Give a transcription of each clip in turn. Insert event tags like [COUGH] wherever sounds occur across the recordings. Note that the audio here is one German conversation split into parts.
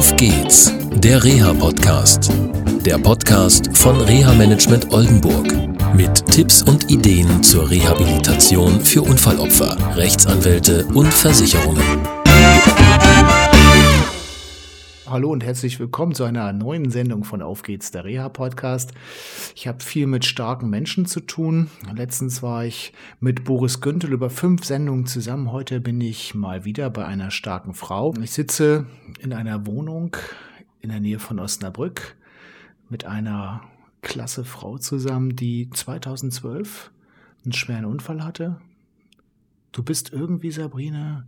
Auf geht's, der Reha-Podcast. Der Podcast von Reha Management Oldenburg. Mit Tipps und Ideen zur Rehabilitation für Unfallopfer, Rechtsanwälte und Versicherungen. Hallo und herzlich willkommen zu einer neuen Sendung von Auf geht's, der Reha-Podcast. Ich habe viel mit starken Menschen zu tun. Letztens war ich mit Boris Güntel über fünf Sendungen zusammen. Heute bin ich mal wieder bei einer starken Frau. Ich sitze in einer Wohnung in der Nähe von Osnabrück mit einer klasse Frau zusammen, die 2012 einen schweren Unfall hatte. Du bist irgendwie, Sabrina,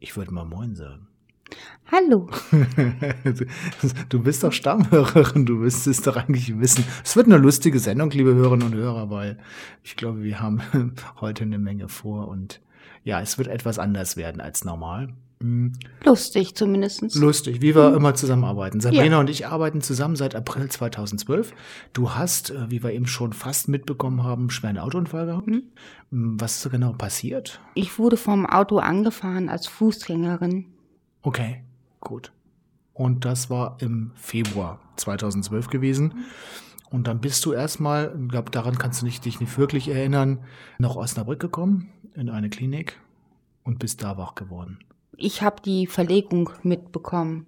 ich würde mal Moin sagen. Hallo. [LAUGHS] du bist doch Stammhörerin, du müsstest doch eigentlich wissen. Es wird eine lustige Sendung, liebe Hörerinnen und Hörer, weil ich glaube, wir haben [LAUGHS] heute eine Menge vor und ja, es wird etwas anders werden als normal. Hm. Lustig zumindest. Lustig, wie wir mhm. immer zusammenarbeiten. Sabrina ja. und ich arbeiten zusammen seit April 2012. Du hast, äh, wie wir eben schon fast mitbekommen haben, einen schweren Autounfall gehabt. Mhm. Was ist so genau passiert? Ich wurde vom Auto angefahren als Fußgängerin. Okay, gut. Und das war im Februar 2012 gewesen. Und dann bist du erstmal, ich glaube, daran kannst du nicht, dich nicht wirklich erinnern, nach Osnabrück gekommen, in eine Klinik und bist da wach geworden. Ich habe die Verlegung mitbekommen,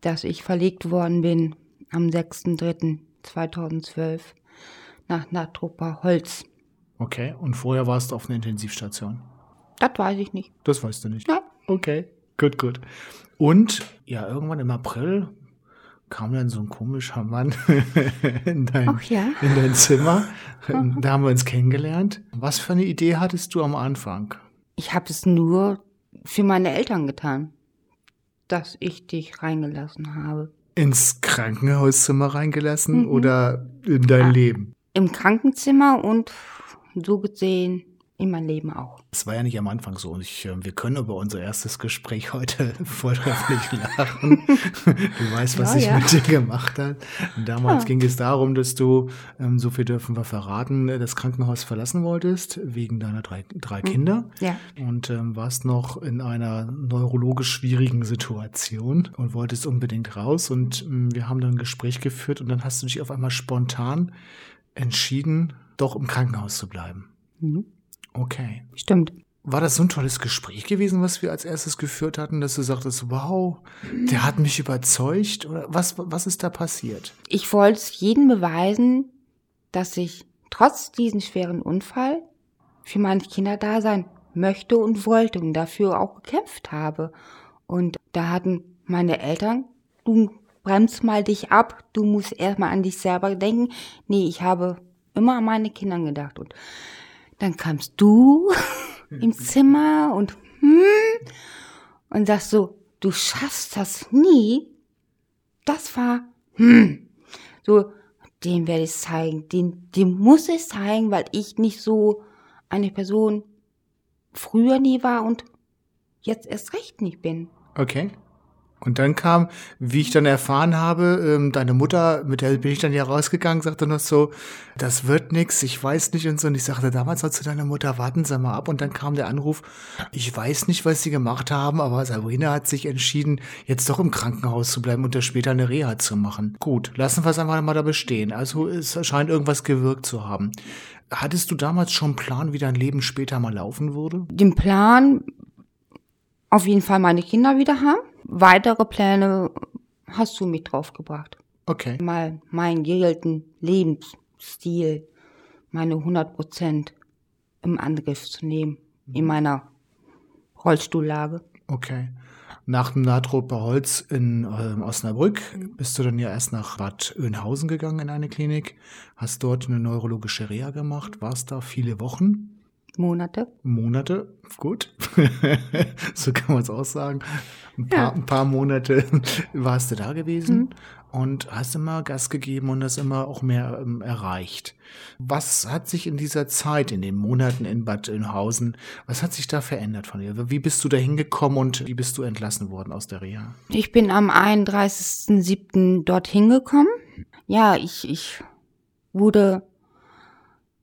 dass ich verlegt worden bin am 6.3.2012 nach Natrupper Holz. Okay, und vorher warst du auf einer Intensivstation? Das weiß ich nicht. Das weißt du nicht? Nein. Okay. Gut, gut. Und ja, irgendwann im April kam dann so ein komischer Mann [LAUGHS] in dein, ja. in dein Zimmer. Da haben wir uns kennengelernt. Was für eine Idee hattest du am Anfang? Ich habe es nur für meine Eltern getan, dass ich dich reingelassen habe. Ins Krankenhauszimmer reingelassen mhm. oder in dein ja, Leben? Im Krankenzimmer und so gesehen in mein Leben auch. Es war ja nicht am Anfang so. Und ich, äh, wir können über unser erstes Gespräch [LAUGHS] heute vortrefflich lachen. du weißt, was ja, ich ja. mit dir gemacht habe. Damals ja. ging es darum, dass du, ähm, so viel dürfen wir verraten, äh, das Krankenhaus verlassen wolltest, wegen deiner drei, drei mhm. Kinder. Ja. Und ähm, warst noch in einer neurologisch schwierigen Situation und wolltest unbedingt raus. Und ähm, wir haben dann ein Gespräch geführt und dann hast du dich auf einmal spontan entschieden, doch im Krankenhaus zu bleiben. Mhm. Okay. Stimmt. War das so ein tolles Gespräch gewesen, was wir als erstes geführt hatten, dass du sagtest, wow, der hat mich überzeugt? Oder was, was ist da passiert? Ich wollte es jedem beweisen, dass ich trotz diesem schweren Unfall für meine Kinder da sein möchte und wollte und dafür auch gekämpft habe. Und da hatten meine Eltern, du bremst mal dich ab, du musst erstmal an dich selber denken. Nee, ich habe immer an meine Kinder gedacht. Und dann kamst du [LAUGHS] im Zimmer und hm, und sagst so, du schaffst das nie. Das war hm, so, dem werde ich zeigen, den, dem muss ich zeigen, weil ich nicht so eine Person früher nie war und jetzt erst recht nicht bin. Okay. Und dann kam, wie ich dann erfahren habe, ähm, deine Mutter, mit der bin ich dann ja rausgegangen, sagte noch so, das wird nix, ich weiß nicht und so. Und ich sagte damals noch zu deiner Mutter, warten Sie mal ab. Und dann kam der Anruf, ich weiß nicht, was Sie gemacht haben, aber Sabrina hat sich entschieden, jetzt doch im Krankenhaus zu bleiben und da später eine Reha zu machen. Gut, lassen wir es einfach mal da bestehen. Also es scheint irgendwas gewirkt zu haben. Hattest du damals schon einen Plan, wie dein Leben später mal laufen würde? Den Plan, auf jeden Fall meine Kinder wieder haben weitere Pläne hast du mit draufgebracht. Okay. Mal meinen geregelten Lebensstil, meine 100 Prozent im Angriff zu nehmen, in mhm. meiner Rollstuhllage. Okay. Nach dem Natroper Holz in äh, Osnabrück bist du dann ja erst nach Bad Oeynhausen gegangen in eine Klinik, hast dort eine neurologische Reha gemacht, warst da viele Wochen Monate. Monate, gut. [LAUGHS] so kann man es auch sagen. Ein paar, ja. ein paar, Monate [LAUGHS] warst du da gewesen mhm. und hast immer Gas gegeben und das immer auch mehr ähm, erreicht. Was hat sich in dieser Zeit, in den Monaten in Bad Oeynhausen, was hat sich da verändert von dir? Wie bist du da hingekommen und wie bist du entlassen worden aus der Reha? Ich bin am 31.07. dorthin gekommen. Ja, ich, ich wurde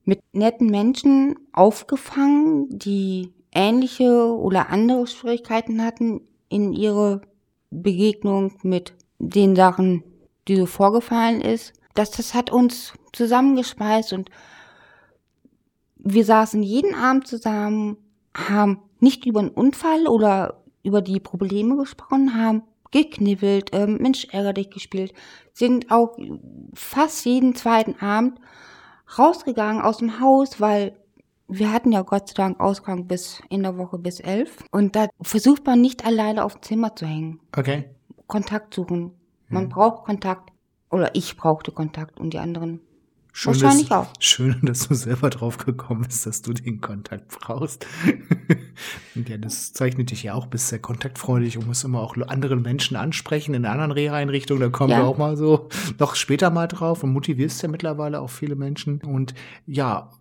mit netten Menschen aufgefangen, die ähnliche oder andere Schwierigkeiten hatten, in ihre Begegnung mit den Sachen, die so vorgefallen ist, dass das hat uns zusammengespeist und wir saßen jeden Abend zusammen, haben nicht über einen Unfall oder über die Probleme gesprochen, haben geknibbelt, ähm, Mensch ärger dich gespielt, sind auch fast jeden zweiten Abend rausgegangen aus dem Haus, weil wir hatten ja Gott sei Dank Ausgang bis in der Woche bis elf. Und da versucht man nicht alleine auf dem Zimmer zu hängen. Okay. Kontakt suchen. Man Ja. braucht Kontakt. Oder ich brauchte Kontakt und die anderen. Schön, Wahrscheinlich dass, auch. Schön, dass du selber drauf gekommen bist, dass du den Kontakt brauchst. Und [LAUGHS] ja, das zeichnet dich ja auch, bist sehr kontaktfreudig und musst immer auch andere Menschen ansprechen in anderen Reha-Einrichtungen. Da kommen Ja. wir auch mal so noch später mal drauf und motivierst ja mittlerweile auch viele Menschen. Und ja,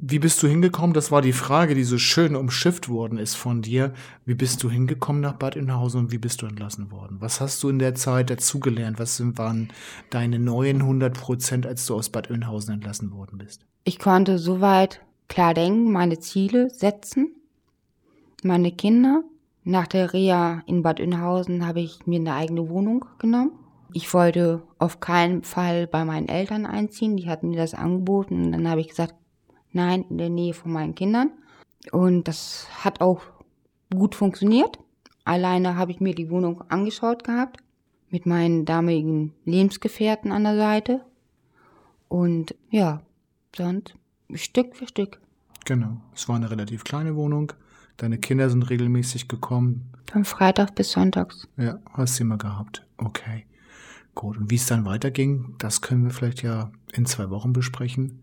wie bist du hingekommen? Das war die Frage, die so schön umschifft worden ist von dir. Wie bist du hingekommen nach Bad Oeynhausen und wie bist du entlassen worden? Was hast du in der Zeit dazugelernt? Was waren deine neuen 100 Prozent, als du aus Bad Oeynhausen entlassen worden bist? Ich konnte soweit klar denken, meine Ziele setzen. Meine Kinder. Nach der Reha in Bad Oeynhausen habe ich mir eine eigene Wohnung genommen. Ich wollte auf keinen Fall bei meinen Eltern einziehen. Die hatten mir das angeboten. Und dann habe ich gesagt, nein, in der Nähe von meinen Kindern. Und das hat auch gut funktioniert. Alleine habe ich mir die Wohnung angeschaut gehabt. Mit meinen damaligen Lebensgefährten an der Seite. Und ja, sonst Stück für Stück. Genau. Es war eine relativ kleine Wohnung. Deine Kinder sind regelmäßig gekommen. Von Freitag bis Sonntags. Ja, hast sie immer gehabt. Okay. Gut. Und wie es dann weiterging, das können wir vielleicht ja in zwei Wochen besprechen.